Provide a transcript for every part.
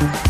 Thank you.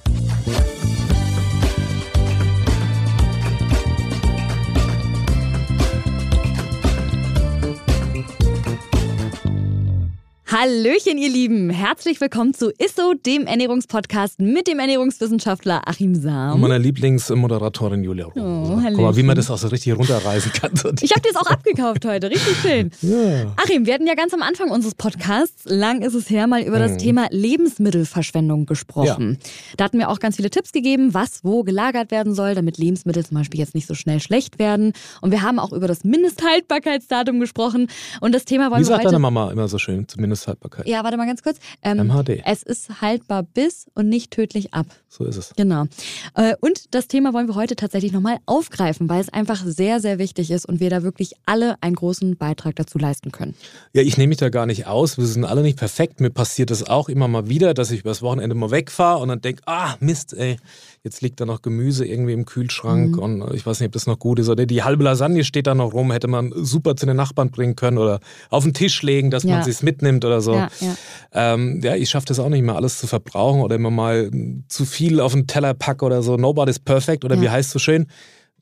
Hallöchen, ihr Lieben. Herzlich willkommen zu ISSO, dem Ernährungspodcast mit dem Ernährungswissenschaftler Achim Sam. Und meiner Lieblingsmoderatorin Julia Rohr. Oh, Guck mal, wie man das auch so richtig runterreißen kann. Ich habe dir das auch abgekauft heute. Richtig schön. Ja. Achim, wir hatten ja ganz am Anfang unseres Podcasts, lang ist es her, mal über das hm. Thema Lebensmittelverschwendung gesprochen. Ja. Da hatten wir auch ganz viele Tipps gegeben, was wo gelagert werden soll, damit Lebensmittel zum Beispiel jetzt nicht so schnell schlecht werden. Und wir haben auch über das Mindesthaltbarkeitsdatum gesprochen. Und das Thema wollen wie wir heute... Wie sagt deine Mama immer so schön, zumindest Mindesthaltbarkeit. Ja, warte mal ganz kurz. Ähm, MHD. Es ist haltbar bis und nicht tödlich ab. So ist es. Genau. Äh, und das Thema wollen wir heute tatsächlich nochmal aufgreifen, weil es einfach sehr, sehr wichtig ist und wir da wirklich alle einen großen Beitrag dazu leisten können. Ja, ich nehme mich da gar nicht aus. Wir sind alle nicht perfekt. Mir passiert es auch immer mal wieder, dass ich übers Wochenende mal wegfahre und dann denke, ah, Mist, ey jetzt liegt da noch Gemüse irgendwie im Kühlschrank mhm. und ich weiß nicht, ob das noch gut ist. Oder die halbe Lasagne steht da noch rum, hätte man super zu den Nachbarn bringen können oder auf den Tisch legen, dass ja. man es mitnimmt oder so. Ja, ja. Ähm, ja ich schaffe das auch nicht mehr, alles zu verbrauchen oder immer mal zu viel auf den Teller packe oder so. Nobody's perfect oder wie heißt es so schön?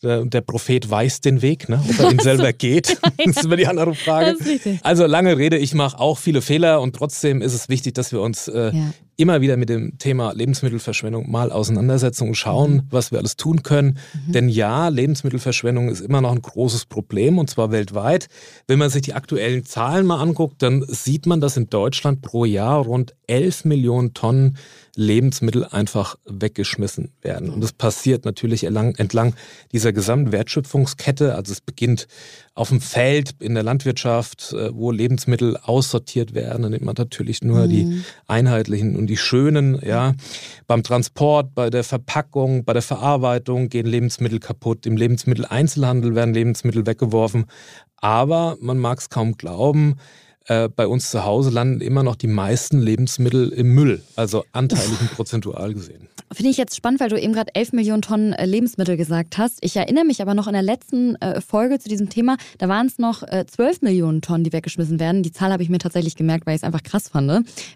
Der, der, Prophet weiß den Weg, ne? ob er ihn selber geht. das ist immer die andere Frage. Also lange Rede, ich mache auch viele Fehler und trotzdem ist es wichtig, dass wir uns äh, ja immer wieder mit dem Thema Lebensmittelverschwendung mal auseinandersetzen und schauen, mhm. was wir alles tun können. Mhm. Denn ja, Lebensmittelverschwendung ist immer noch ein großes Problem und zwar weltweit. Wenn man sich die aktuellen Zahlen mal anguckt, dann sieht man, dass in Deutschland pro Jahr rund 11 Millionen Tonnen Lebensmittel einfach weggeschmissen werden. Und das passiert natürlich entlang dieser gesamten Wertschöpfungskette. Also es beginnt auf dem Feld, in der Landwirtschaft, äh, wo Lebensmittel aussortiert werden. Dann nimmt man natürlich nur mhm. die einheitlichen und die schönen. Ja. Beim Transport, bei der Verpackung, bei der Verarbeitung gehen Lebensmittel kaputt. Im Lebensmitteleinzelhandel werden Lebensmittel weggeworfen. Aber man mag es kaum glauben, äh, bei uns zu Hause landen immer noch die meisten Lebensmittel im Müll, also anteilig und prozentual gesehen. Finde ich jetzt spannend, weil du eben gerade 11 Millionen Tonnen äh, Lebensmittel gesagt hast. Ich erinnere mich aber noch in der letzten äh, Folge zu diesem Thema, da waren es noch 12 Millionen Tonnen, die weggeschmissen werden. Die Zahl habe ich mir tatsächlich gemerkt, weil ich es einfach krass fand.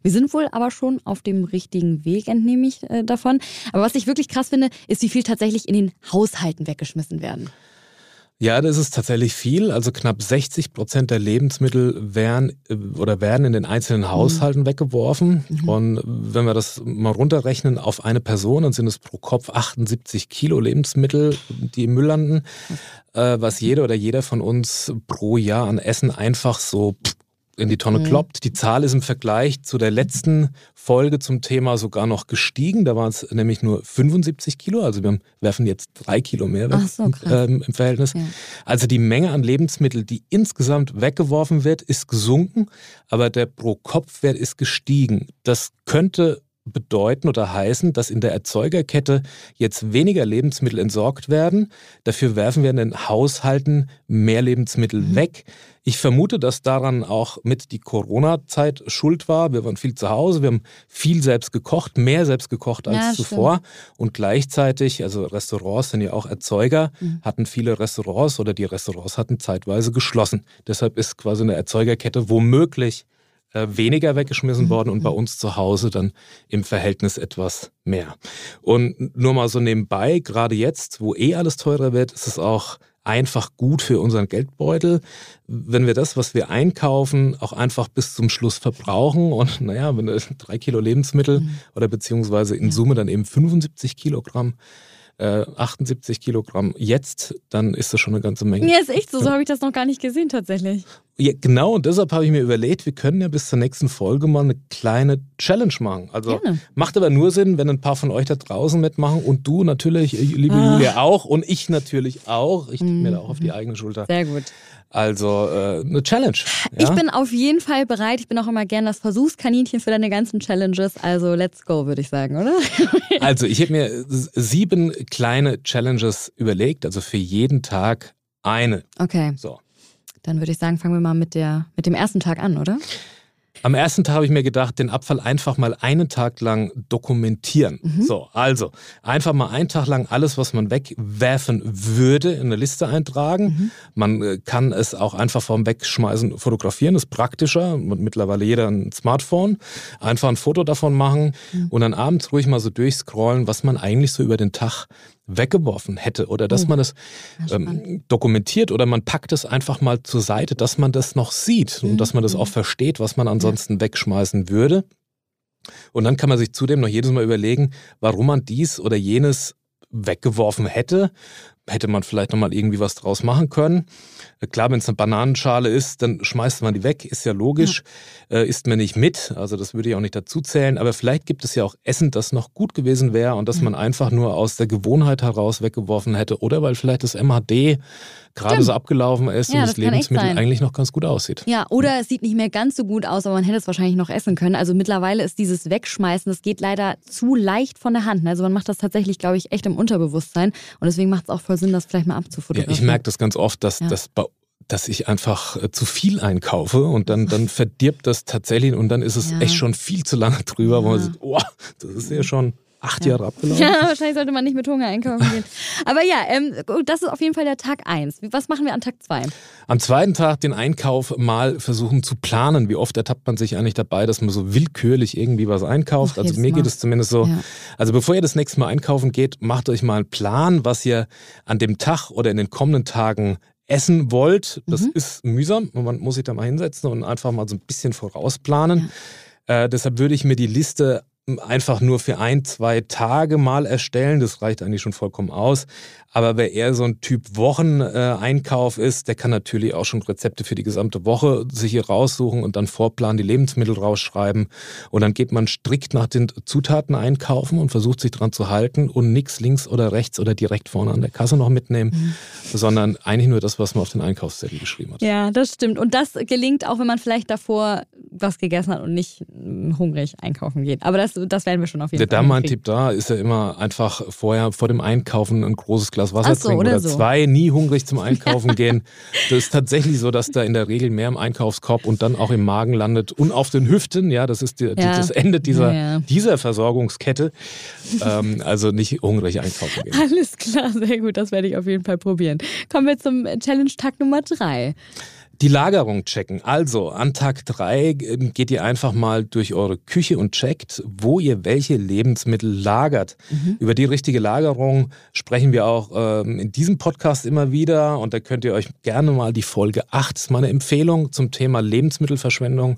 Wir sind wohl aber schon auf dem richtigen Weg, entnehme ich davon. Aber was ich wirklich krass finde, ist, wie viel tatsächlich in den Haushalten weggeschmissen werden. Ja, das ist tatsächlich viel. Also knapp 60 Prozent der Lebensmittel werden äh, oder werden in den einzelnen Haushalten mhm. weggeworfen. Mhm. Und wenn wir das mal runterrechnen auf eine Person, dann sind es pro Kopf 78 Kilo Lebensmittel, die im Müll landen, äh, was jeder oder jeder von uns pro Jahr an Essen einfach so in die Tonne mhm. kloppt. Die Zahl ist im Vergleich zu der letzten Folge zum Thema sogar noch gestiegen. Da waren es nämlich nur 75 Kilo. Also wir werfen jetzt drei Kilo mehr weg so, ähm, im Verhältnis. Ja. Also die Menge an Lebensmitteln, die insgesamt weggeworfen wird, ist gesunken, aber der Pro-Kopf-Wert ist gestiegen. Das könnte bedeuten oder heißen, dass in der Erzeugerkette jetzt weniger Lebensmittel entsorgt werden. Dafür werfen wir in den Haushalten mehr Lebensmittel mhm. weg. Ich vermute, dass daran auch mit die Corona-Zeit schuld war. Wir waren viel zu Hause, wir haben viel selbst gekocht, mehr selbst gekocht als ja, zuvor. Und gleichzeitig, also Restaurants sind ja auch Erzeuger, mhm. hatten viele Restaurants oder die Restaurants hatten zeitweise geschlossen. Deshalb ist quasi eine Erzeugerkette womöglich äh, weniger weggeschmissen worden und bei mhm. uns zu Hause dann im Verhältnis etwas mehr. Und nur mal so nebenbei, gerade jetzt, wo eh alles teurer wird, ist es auch einfach gut für unseren Geldbeutel, wenn wir das, was wir einkaufen, auch einfach bis zum Schluss verbrauchen. Und naja, wenn drei Kilo Lebensmittel mhm. oder beziehungsweise in Summe dann eben 75 Kilogramm äh, 78 Kilogramm jetzt, dann ist das schon eine ganze Menge. Ja, ist echt so. So habe ich das noch gar nicht gesehen tatsächlich. Ja, genau, und deshalb habe ich mir überlegt, wir können ja bis zur nächsten Folge mal eine kleine Challenge machen. Also Gerne. macht aber nur Sinn, wenn ein paar von euch da draußen mitmachen und du natürlich, liebe Ah. Julia, auch und ich natürlich auch. Ich tippe mir da auch auf die eigene Schulter. Sehr gut. Also äh, eine Challenge. Ich Ja? bin auf jeden Fall bereit. Ich bin auch immer gern das Versuchskaninchen für deine ganzen Challenges. Also let's go, würde ich sagen, oder? Also ich habe mir sieben kleine Challenges überlegt, also für jeden Tag eine. Okay, So. Dann würde ich sagen, fangen wir mal mit, der, mit dem ersten Tag an, oder? Am ersten Tag habe ich mir gedacht, den Abfall einfach mal einen Tag lang dokumentieren. So, also einfach mal einen Tag lang alles, was man wegwerfen würde, in eine Liste eintragen. Man äh, kann es auch einfach vorm Wegschmeißen fotografieren, ist praktischer. Und mittlerweile jeder ein Smartphone. Einfach ein Foto davon machen und dann abends ruhig mal so durchscrollen, was man eigentlich so über den Tag weggeworfen hätte oder dass man es ähm, dokumentiert oder man packt es einfach mal zur Seite, dass man das noch sieht und dass man das auch versteht, was man ansonsten wegschmeißen würde. Und dann kann man sich zudem noch jedes Mal überlegen, warum man dies oder jenes weggeworfen hätte. Hätte man vielleicht nochmal irgendwie was draus machen können. Äh, Klar, wenn es eine Bananenschale ist, dann schmeißt man die weg, ist ja logisch, äh, isst man nicht mit, also das würde ich auch nicht dazu zählen, aber vielleicht gibt es ja auch Essen, das noch gut gewesen wäre und das man einfach nur aus der Gewohnheit heraus weggeworfen hätte oder weil vielleicht das MHD gerade so abgelaufen ist Ja, und das das Lebensmittel eigentlich noch ganz gut aussieht. Ja, oder es sieht nicht mehr ganz so gut aus, aber man hätte es wahrscheinlich noch essen können. Also mittlerweile ist dieses Wegschmeißen, das geht leider zu leicht von der Hand. Also man macht das tatsächlich, glaube ich, echt im Unterbewusstsein. Und deswegen macht es auch voll Sinn, das vielleicht mal Ja, abzufotografieren. ich merke das ganz oft, dass, Ja. dass, dass ich einfach äh, zu viel einkaufe und dann, dann verdirbt das tatsächlich und dann ist es Ja. echt schon viel zu lange drüber, wo man Ja. sagt, oh, das ist ja schon acht Jahre abgelaufen. Ja, wahrscheinlich sollte man nicht mit Hunger einkaufen gehen. Aber ja, ähm, das ist auf jeden Fall der Tag eins. Was machen wir an Tag zwei? Am zweiten Tag den Einkauf mal versuchen zu planen. Wie oft ertappt man sich eigentlich dabei, dass man so willkürlich irgendwie was einkauft? Ach, also mir Mal. geht es zumindest so. Ja. Also bevor ihr das nächste Mal einkaufen geht, macht euch mal einen Plan, was ihr an dem Tag oder in den kommenden Tagen essen wollt. Das Mhm. ist mühsam man muss sich da mal hinsetzen und einfach mal so ein bisschen vorausplanen. Äh, deshalb würde ich mir die Liste einfach nur für ein, zwei Tage mal erstellen. Das reicht eigentlich schon vollkommen aus. Aber wer eher so ein Typ Wocheneinkauf ist, der kann natürlich auch schon Rezepte für die gesamte Woche sich hier raussuchen und dann vorplanen, die Lebensmittel rausschreiben. Und dann geht man strikt nach den Zutaten einkaufen und versucht sich dran zu halten und nichts links oder rechts oder direkt vorne an der Kasse noch mitnehmen, sondern eigentlich nur das, was man auf den Einkaufszettel geschrieben hat. Ja, das stimmt. Und das gelingt auch, wenn man vielleicht davor was gegessen hat und nicht mm, hungrig einkaufen geht. Aber das, das werden wir schon auf jeden Der Fall. Damentipp da ist ja immer einfach vorher vor dem Einkaufen ein großes Glas Wasser so, trinken oder oder, so. zwei, nie hungrig zum Einkaufen gehen. Das ist tatsächlich so, dass da in der Regel mehr im Einkaufskorb und dann auch im Magen landet und auf den Hüften. Ja, das ist die, Ja. das Ende dieser, ja. dieser Versorgungskette. ähm, also nicht hungrig einkaufen gehen. Alles klar, sehr gut. Das werde ich auf jeden Fall probieren. Kommen wir zum Challenge-Tag Nummer drei. Die Lagerung checken. Also an Tag drei ähm, geht ihr einfach mal durch eure Küche und checkt, wo ihr welche Lebensmittel lagert. Über die richtige Lagerung sprechen wir auch ähm, in diesem Podcast immer wieder und da könnt ihr euch gerne mal die Folge 8, das ist meine Empfehlung zum Thema Lebensmittelverschwendung,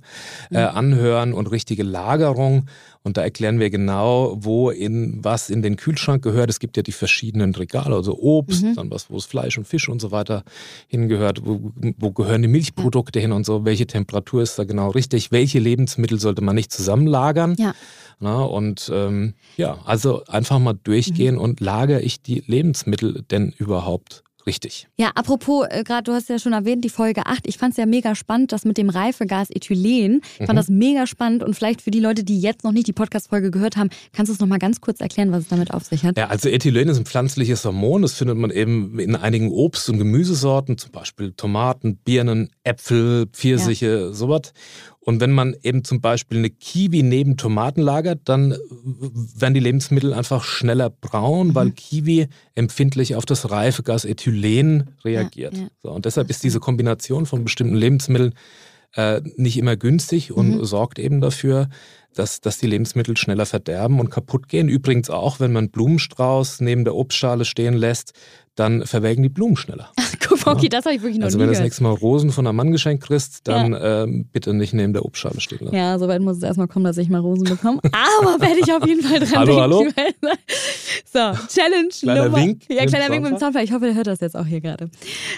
äh, anhören und richtige Lagerung. Und da erklären wir genau, wo in was in den Kühlschrank gehört. Es gibt ja die verschiedenen Regale, also Obst, dann was, wo es Fleisch und Fisch und so weiter hingehört. Wo, wo gehören die Milchprodukte hin und so? Welche Temperatur ist da genau richtig? Welche Lebensmittel sollte man nicht zusammenlagern? Ja. Na, und ähm, ja, also einfach mal durchgehen und lagere ich die Lebensmittel denn überhaupt richtig? Ja, apropos, äh, gerade du hast ja schon erwähnt, die Folge 8. Ich fand es ja mega spannend, das mit dem Reifegas Ethylen. Ich fand Mhm. das mega spannend und vielleicht für die Leute, die jetzt noch nicht die Podcast-Folge gehört haben, kannst du es nochmal ganz kurz erklären, was es damit auf sich hat? Ja, also Ethylen ist ein pflanzliches Hormon. Das findet man eben in einigen Obst- und Gemüsesorten, zum Beispiel Tomaten, Birnen, Äpfel, Pfirsiche, sowas. Und wenn man eben zum Beispiel eine Kiwi neben Tomaten lagert, dann werden die Lebensmittel einfach schneller braun, weil Kiwi empfindlich auf das Reifegas Ethylen reagiert. ja. So, und deshalb ist diese Kombination von bestimmten Lebensmitteln äh, nicht immer günstig und sorgt eben dafür, dass, dass die Lebensmittel schneller verderben und kaputt gehen. Übrigens auch, wenn man Blumenstrauß neben der Obstschale stehen lässt, dann verwelken die Blumen schneller. Guck mal, okay, das habe ich wirklich noch Also nie wenn du das nächste Mal Rosen von einem Mann geschenkt kriegst, dann ähm, bitte nicht neben der Obstschale stehen lassen. Ja, soweit muss es erstmal kommen, dass ich mal Rosen bekomme. Aber werde ich auf jeden Fall dran Hallo, denken. So, Challenge Kleiner Nummer. Wink ja, kleiner Wink mit dem. Zaunpfeil. Ich hoffe, der hört das jetzt auch hier gerade.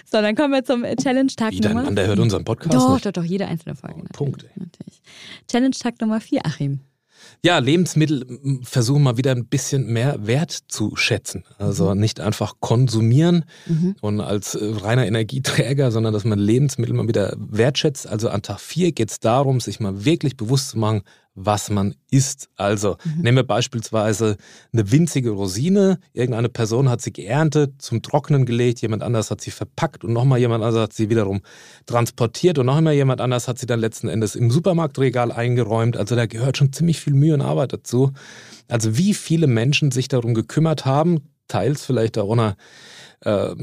So, dann kommen wir zum Challenge-Tag Wie dein Nummer. Mann, der hört unseren Podcast doch, nicht. doch, doch, jede einzelne Folge. Oh. Punkt, natürlich. Challenge-Tag Nummer 4, Achim. Ja, Lebensmittel versuchen mal wieder ein bisschen mehr Wert zu schätzen. Also nicht einfach konsumieren und als äh, reiner Energieträger, sondern dass man Lebensmittel mal wieder wertschätzt. Also an Tag 4 geht es darum, sich mal wirklich bewusst zu machen, was man isst. Also nehmen wir beispielsweise eine winzige Rosine. Irgendeine Person hat sie geerntet, zum Trocknen gelegt, jemand anders hat sie verpackt und nochmal jemand anders hat sie wiederum transportiert und noch einmal jemand anders hat sie dann letzten Endes im Supermarktregal eingeräumt. Also da gehört schon ziemlich viel Mühe und Arbeit dazu. Also wie viele Menschen sich darum gekümmert haben, teils vielleicht auch unter äh,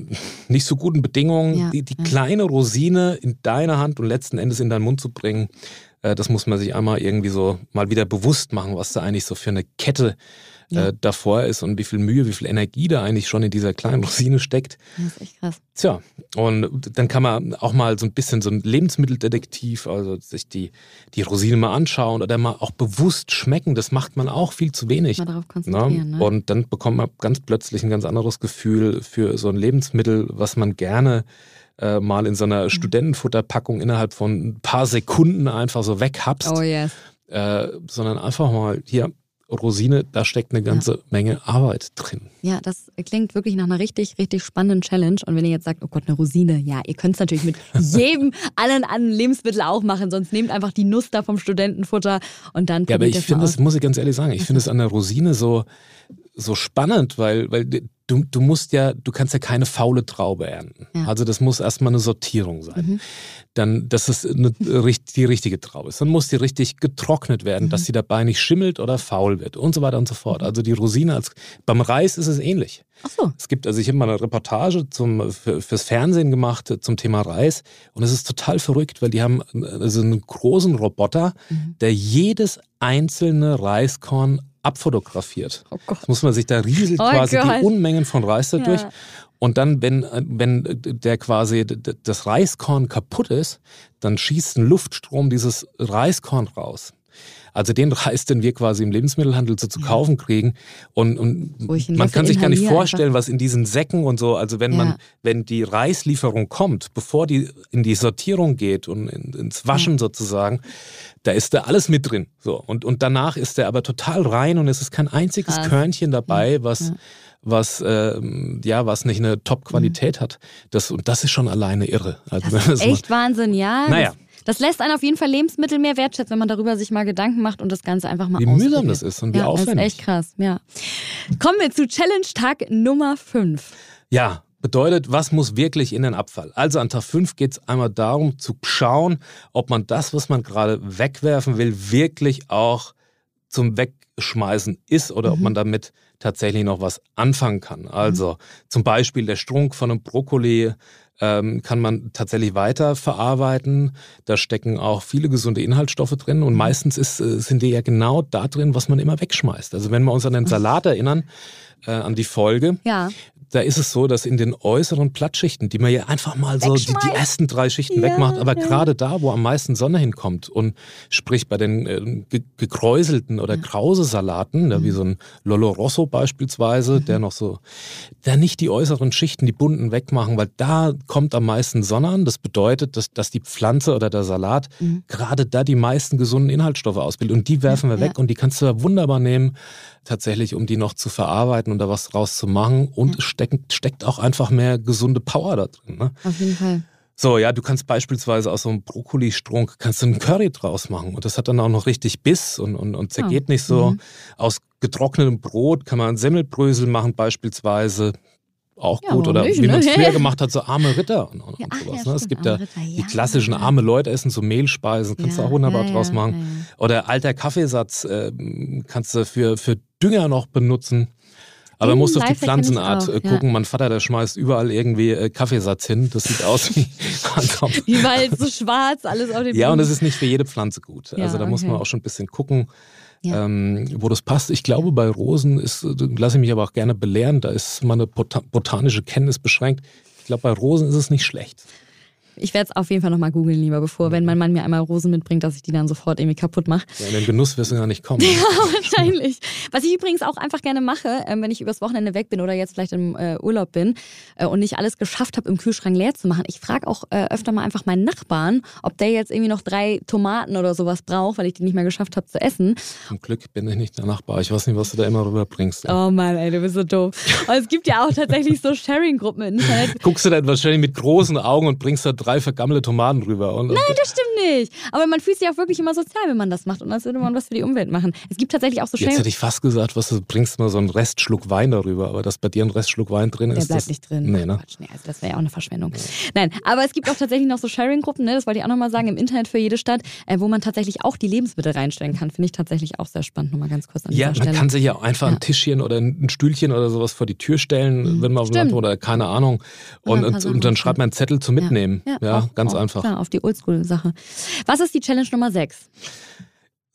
nicht so guten Bedingungen, Ja, die, die ja. kleine Rosine in deine Hand und letzten Endes in deinen Mund zu bringen, das muss man sich einmal irgendwie so mal wieder bewusst machen, was da eigentlich so für eine Kette Ja. äh, davor ist und wie viel Mühe, wie viel Energie da eigentlich schon in dieser kleinen Rosine steckt. Das ist echt krass. Tja, und dann kann man auch mal so ein bisschen so ein Lebensmitteldetektiv, also sich die, die Rosine mal anschauen oder mal auch bewusst schmecken. Das macht man auch viel zu wenig. Mal darauf Ne? konzentrieren, ne? Und dann bekommt man ganz plötzlich ein ganz anderes Gefühl für so ein Lebensmittel, was man gerne äh, mal in so Mhm. einer Studentenfutterpackung innerhalb von ein paar Sekunden einfach so weghapst, Oh yes. äh, sondern einfach mal hier Rosine, da steckt eine ganze Menge Arbeit drin. Ja, das klingt wirklich nach einer richtig, richtig spannenden Challenge. Und wenn ihr jetzt sagt, oh Gott, eine Rosine, ja, ihr könnt es natürlich mit jedem allen anderen Lebensmittel auch machen, sonst nehmt einfach die Nuss da vom Studentenfutter und dann Ja, aber ich finde, das muss ich ganz ehrlich sagen, ich finde es an der Rosine so, so spannend, weil, weil du, du musst ja, du kannst ja keine faule Traube ernten. Ja. Also das muss erstmal eine Sortierung sein. Dann, dass es eine, die richtige Traube ist. Dann muss die richtig getrocknet werden, dass sie dabei nicht schimmelt oder faul wird und so weiter und so fort. Also die Rosine als beim Reis ist es ähnlich. Ach so. Es gibt, also ich habe mal eine Reportage zum, für, fürs Fernsehen gemacht zum Thema Reis und es ist total verrückt, weil die haben äh, also einen großen Roboter, Mhm. der jedes einzelne Reiskorn abfotografiert. Oh Gott. Das muss man sich da rieselt Oh quasi Gott. die Unmengen von Reis dadurch. Ja. Und dann, wenn, wenn der quasi das Reiskorn kaputt ist, dann schießt ein Luftstrom dieses Reiskorn raus. Also den Reis, den wir quasi im Lebensmittelhandel so zu kaufen kriegen. Und, und man kann sich gar nicht vorstellen, was in diesen Säcken und so, also wenn Ja. man, wenn die Reislieferung kommt, bevor die in die Sortierung geht und in, ins Waschen sozusagen, da ist da alles mit drin. So. Und, und danach ist der aber total rein und es ist kein einziges Krass. Körnchen dabei, was, Ja. was, ähm, ja, was nicht eine Top-Qualität hat. Das, und das ist schon alleine irre. Also, Das ist mal- echt Wahnsinn, ja. Naja. Das, das lässt einen auf jeden Fall Lebensmittel mehr wertschätzen, wenn man darüber sich mal Gedanken macht und das Ganze einfach mal Wie mühsam das ist und wie ja, Das aufwendig. ist echt krass, ja. Kommen wir zu Challenge-Tag Nummer 5. Ja, bedeutet, was muss wirklich in den Abfall? Also an Tag 5 geht es einmal darum zu schauen, ob man das, was man gerade wegwerfen will, wirklich auch zum Wegschmeißen ist oder ob man damit tatsächlich noch was anfangen kann. Also zum Beispiel der Strunk von einem Brokkoli ähm, kann man tatsächlich weiter verarbeiten. Da stecken auch viele gesunde Inhaltsstoffe drin und meistens ist, äh, sind die ja genau da drin, was man immer wegschmeißt. Also wenn wir uns an den Salat erinnern, äh, an die Folge, Ja. Da ist es so, dass in den äußeren Plattschichten, die man ja einfach mal so die, die ersten drei Schichten Ja, wegmacht, aber ja. gerade da, wo am meisten Sonne hinkommt und sprich bei den äh, ge gekräuselten oder Krause-Salaten, ne, wie Mhm. so ein Lolo Rosso beispielsweise, der noch so, der nicht die äußeren Schichten, die bunten wegmachen, weil da kommt am meisten Sonne an. Das bedeutet, dass, dass die Pflanze oder der Salat gerade da die meisten gesunden Inhaltsstoffe ausbildet und die werfen wir Mhm. Ja. weg und die kannst du ja wunderbar nehmen, tatsächlich, um die noch zu verarbeiten und da was draus zu machen. Und es steckt, steckt auch einfach mehr gesunde Power da drin. Ne? Auf jeden Fall. So, ja, du kannst beispielsweise aus so einem Brokkoli-Strunk kannst du einen Curry draus machen und das hat dann auch noch richtig Biss und, und, und zergeht nicht so. Mhm. Aus getrocknetem Brot kann man Semmelbrösel machen beispielsweise. Auch Ja, gut. Oder nicht, wie man es ne? früher gemacht hat, so arme Ritter und, und Ja, ach, sowas. ja, ne? Es gibt ja Ritter, die klassischen arme Leute essen so Mehlspeisen, kannst du auch wunderbar draus machen. Oder alter Kaffeesatz äh, kannst du für, für Dünger noch benutzen. Aber man muss auf die Pflanzenart auch, äh, ja. gucken. Mein Vater, der schmeißt überall irgendwie äh, Kaffeesatz hin. Das sieht aus wie Wald, so schwarz, alles auf dem Ja, und Boden. das ist nicht für jede Pflanze gut. Ja, also da muss man okay. auch schon ein bisschen gucken, Ja. ähm, wo das passt. Ich glaube, bei Rosen ist, äh, lasse ich mich aber auch gerne belehren, da ist meine bota botanische Kenntnis beschränkt. Ich glaube, bei Rosen ist es nicht schlecht. Ich werde es auf jeden Fall nochmal googeln, lieber, bevor, wenn mein Mann mir einmal Rosen mitbringt, dass ich die dann sofort irgendwie kaputt mache. Ja, in den Genuss wirst du ja nicht kommen. ja, wahrscheinlich. Was ich übrigens auch einfach gerne mache, äh, wenn ich übers Wochenende weg bin oder jetzt vielleicht im äh, Urlaub bin äh, und nicht alles geschafft habe, im Kühlschrank leer zu machen. Ich frage auch äh, öfter mal einfach meinen Nachbarn, ob der jetzt irgendwie noch drei Tomaten oder sowas braucht, weil ich die nicht mehr geschafft habe zu essen. Zum Glück bin ich nicht der Nachbar. Ich weiß nicht, was du da immer rüberbringst. Oh Mann, ey, du bist so doof. Und es gibt ja auch tatsächlich so Sharing-Gruppen im Internet. Guckst du dann wahrscheinlich mit großen Augen und bringst da drei vergammelte Tomaten drüber. Und, Nein, das stimmt nicht. Aber man fühlt sich auch wirklich immer sozial, wenn man das macht und als würde man was für die Umwelt machen. Es gibt tatsächlich auch so Jetzt hätte ich fast gesagt, was du bringst mal so einen Restschluck Wein darüber, aber dass bei dir ein Restschluck Wein drin Der ist. Der bleibt das, nicht drin. Nee, ne? nee, also das wäre ja auch eine Verschwendung. Ja. Nein, aber es gibt auch tatsächlich noch so Sharing-Gruppen, ne? das wollte ich auch nochmal sagen, im Internet für jede Stadt, äh, wo man tatsächlich auch die Lebensmittel reinstellen kann. Finde ich tatsächlich auch sehr spannend. Nochmal ganz kurz an Ja, man Stelle. kann sich ja auch einfach ja. ein Tischchen oder ein Stühlchen oder sowas vor die Tür stellen, mhm. wenn man auf dem Land oder keine Ahnung. Und, und, und, dann schreibt man einen Zettel zum Mitnehmen. Ja, ja auch, ganz auch, einfach. Klar, auf die Oldschool-Sache. Was ist die Challenge Nummer 6?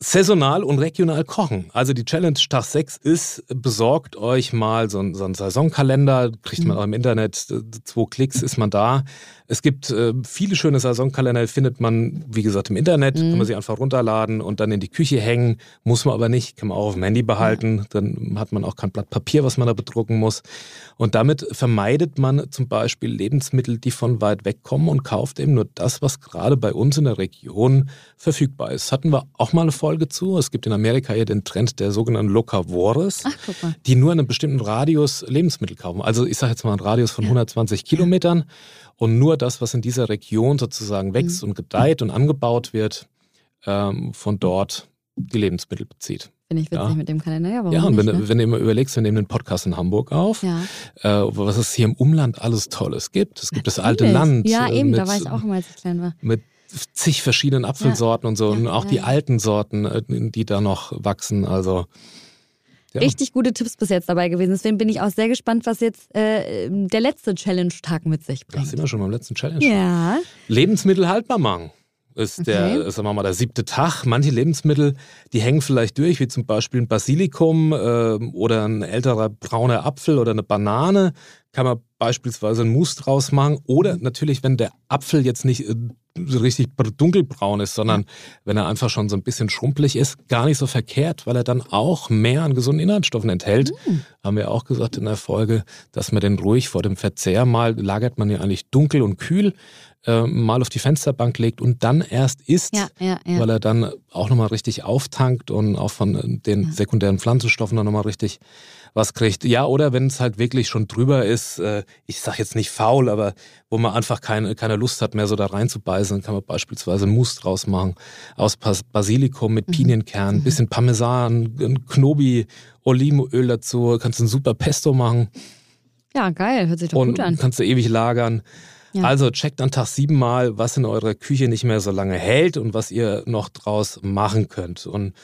Saisonal und regional kochen. Also die Challenge Tag 6 ist, besorgt euch mal so einen, so einen Saisonkalender, kriegt man mhm. auch im Internet, zwei Klicks ist man da. Es gibt äh, viele schöne Saisonkalender, findet man, wie gesagt, im Internet, mhm. kann man sie einfach runterladen und dann in die Küche hängen. Muss man aber nicht, kann man auch auf dem Handy behalten. Ja. Dann hat man auch kein Blatt Papier, was man da bedrucken muss. Und damit vermeidet man zum Beispiel Lebensmittel, die von weit weg kommen und kauft eben nur das, was gerade bei uns in der Region verfügbar ist. Hatten wir auch mal eine Folge zu. Es gibt in Amerika hier den Trend der sogenannten Locavores, die nur in einem bestimmten Radius Lebensmittel kaufen. Also ich sage jetzt mal einen Radius von 120 Kilometern und nur das, was in dieser Region sozusagen wächst mhm. und gedeiht und angebaut wird, ähm, von dort die Lebensmittel bezieht. Finde ich witzig ja. mit dem Kalender. Ja, warum ja und nicht, wenn, ne? wenn du immer überlegst, wir nehmen den Podcast in Hamburg auf, ja. äh, was es hier im Umland alles Tolles gibt. Es gibt Natürlich. das alte Land. Ja, äh, eben, mit, da war ich auch immer, als ich klein war. Mit zig verschiedenen Apfelsorten ja. und so. und auch die alten Sorten, äh, die da noch wachsen. Also ja. Richtig gute Tipps bis jetzt dabei gewesen. Deswegen bin ich auch sehr gespannt, was jetzt äh, der letzte Challenge-Tag mit sich bringt. Da sind wir schon beim letzten Challenge. Ja. Lebensmittel haltbar machen ist okay. der, sagen wir mal, der siebte Tag. Manche Lebensmittel, die hängen vielleicht durch, wie zum Beispiel ein Basilikum äh, oder ein älterer brauner Apfel oder eine Banane. Kann man beispielsweise einen Mousse draus machen. Oder natürlich, wenn der Apfel jetzt nicht äh, so richtig dunkelbraun ist, sondern wenn er einfach schon so ein bisschen schrumpelig ist, gar nicht so verkehrt, weil er dann auch mehr an gesunden Inhaltsstoffen enthält. Mhm. Haben wir auch gesagt in der Folge, dass man den ruhig vor dem Verzehr mal, lagert man ja eigentlich dunkel und kühl, äh, mal auf die Fensterbank legt und dann erst isst, ja, ja, ja. weil er dann auch nochmal richtig auftankt und auch von den sekundären Pflanzenstoffen dann nochmal richtig was kriegt. Ja, oder wenn es halt wirklich schon drüber ist, äh, ich sag jetzt nicht faul, aber wo man einfach keine, keine Lust hat mehr so da reinzubeißen, dann kann man beispielsweise Mousse draus machen aus Basilikum mit mhm. Pinienkernen, mhm. bisschen Parmesan, Knobi, Olivenöl dazu, kannst du ein super Pesto machen. Ja, geil, hört sich doch und gut an. Kannst du ewig lagern. Ja. Also checkt an Tag sieben mal, was in eurer Küche nicht mehr so lange hält und was ihr noch draus machen könnt. Und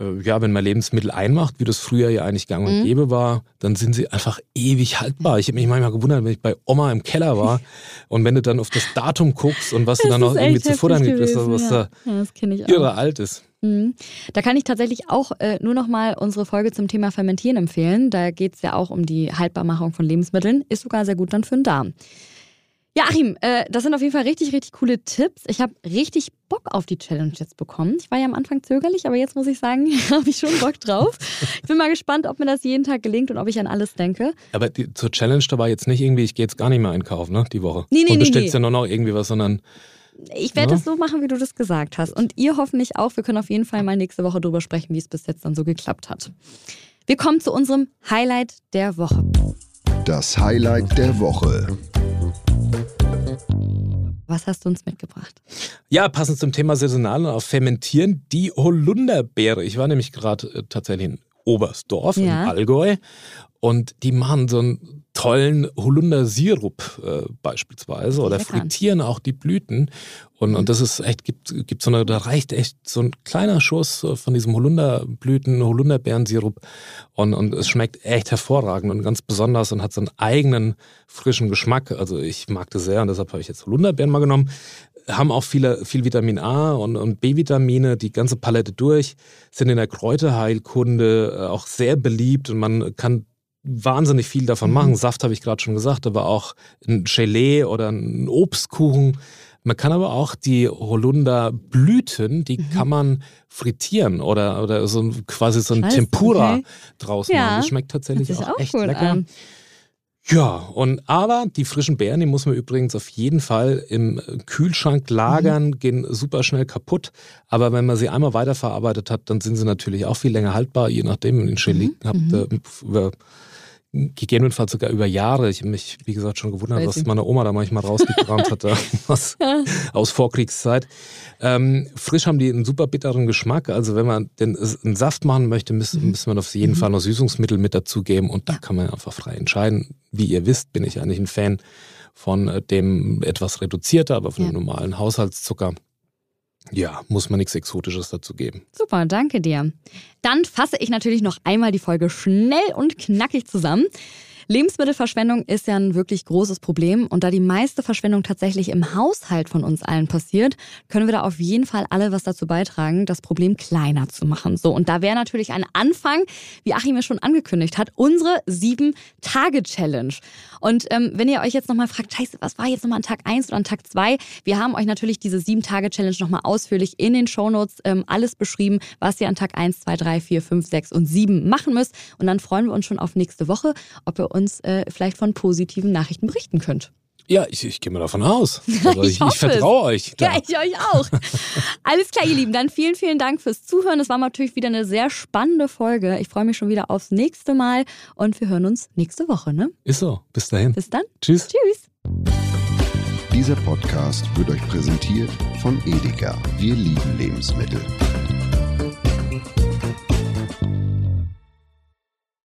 äh, ja, wenn man Lebensmittel einmacht, wie das früher ja eigentlich gang und mhm. gäbe war, dann sind sie einfach ewig haltbar. Ich habe mich manchmal gewundert, wenn ich bei Oma im Keller war und wenn du dann auf das Datum guckst und was du dann noch irgendwie zu futtern gibt, ist, was ja. da ja, irre alt ist. Mhm. Da kann ich tatsächlich auch äh, nur noch mal unsere Folge zum Thema Fermentieren empfehlen. Da geht es ja auch um die Haltbarmachung von Lebensmitteln. Ist sogar sehr gut dann für den Darm. Ja, Achim, äh, das sind auf jeden Fall richtig, richtig coole Tipps. Ich habe richtig Bock auf die Challenge jetzt bekommen. Ich war ja am Anfang zögerlich, aber jetzt muss ich sagen, habe ich schon Bock drauf. Ich bin mal gespannt, ob mir das jeden Tag gelingt und ob ich an alles denke. Aber die, zur Challenge da war jetzt nicht irgendwie, ich gehe jetzt gar nicht mehr einkaufen, ne, die Woche. Nee, nee, und bestellst nee, nee. ja nur noch irgendwie was, sondern ich werde es ja. so machen, wie du das gesagt hast. Und ihr hoffentlich auch. Wir können auf jeden Fall mal nächste Woche drüber sprechen, wie es bis jetzt dann so geklappt hat. Wir kommen zu unserem Highlight der Woche. Das Highlight der Woche. Was hast du uns mitgebracht? Ja, passend zum Thema Saisonal und auch Fermentieren, die Holunderbeere. Ich war nämlich gerade äh, tatsächlich in Oberstdorf ja. im Allgäu und die machen so einen tollen Holundersirup äh, beispielsweise oder Lecker. frittieren auch die Blüten. Und, mhm. und das ist echt, gibt, gibt so eine, da reicht echt so ein kleiner Schuss von diesem Holunderblüten, Holunderbeerensirup. Und, und es schmeckt echt hervorragend und ganz besonders und hat so einen eigenen frischen Geschmack. Also ich mag das sehr und deshalb habe ich jetzt Holunderbeeren mal genommen haben auch viele, viel Vitamin A und, und B-Vitamine, die ganze Palette durch, sind in der Kräuterheilkunde äh, auch sehr beliebt und man kann wahnsinnig viel davon Mhm. machen. Saft habe ich gerade schon gesagt, aber auch ein Gelee oder ein Obstkuchen. Man kann aber auch die Holunderblüten, die Mhm. kann man frittieren oder, oder so quasi so ein Krass, Tempura okay. draus Ja. machen. Das schmeckt tatsächlich sich auch, auch echt lecker. an. Ja, und aber die frischen Beeren, die muss man übrigens auf jeden Fall im Kühlschrank lagern, Mhm. gehen super schnell kaputt. Aber wenn man sie einmal weiterverarbeitet hat, dann sind sie natürlich auch viel länger haltbar, je nachdem, wenn ihr den Chili Mhm, habt, mhm. äh, gegebenenfalls sogar über Jahre. Ich habe mich, wie gesagt, schon gewundert, Crazy. was meine Oma da manchmal rausgekramt hatte aus, aus Vorkriegszeit. Ähm, frisch haben die einen super bitteren Geschmack. Also wenn man den, einen Saft machen möchte, müsste, Mhm. müsste man auf jeden Mhm. Fall noch Süßungsmittel mit dazugeben und da kann man einfach frei entscheiden. Wie ihr wisst, bin ich eigentlich ein Fan von äh, dem etwas reduzierter, aber von Ja. dem normalen Haushaltszucker. Ja, muss man nichts Exotisches dazu geben. Super, danke dir. Dann fasse ich natürlich noch einmal die Folge schnell und knackig zusammen. Lebensmittelverschwendung ist ja ein wirklich großes Problem und da die meiste Verschwendung tatsächlich im Haushalt von uns allen passiert, können wir da auf jeden Fall alle was dazu beitragen, das Problem kleiner zu machen. So, und da wäre natürlich ein Anfang, wie Achim es schon angekündigt hat, unsere Sieben-Tage-Challenge. Und ähm, wenn ihr euch jetzt nochmal fragt, scheiße, was war jetzt nochmal an Tag 1 oder an Tag 2? Wir haben euch natürlich diese Sieben-Tage-Challenge nochmal ausführlich in den Shownotes ähm, alles beschrieben, was ihr an Tag 1, 2, 3, 4, 5, 6 und 7 machen müsst. Und dann freuen wir uns schon auf nächste Woche, ob ihr uns äh, vielleicht von positiven Nachrichten berichten könnt. Ja, ich, ich gehe mal davon aus. Also Ich ich, ich, vertraue euch. Da. Ja, ich euch auch. Alles klar, ihr Lieben. Dann vielen, vielen Dank fürs Zuhören. Es war natürlich wieder eine sehr spannende Folge. Ich freue mich schon wieder aufs nächste Mal und wir hören uns nächste Woche. Ne? Ist so. Bis dahin. Bis dann. Tschüss. Tschüss. Dieser Podcast wird euch präsentiert von Edeka. Wir lieben Lebensmittel.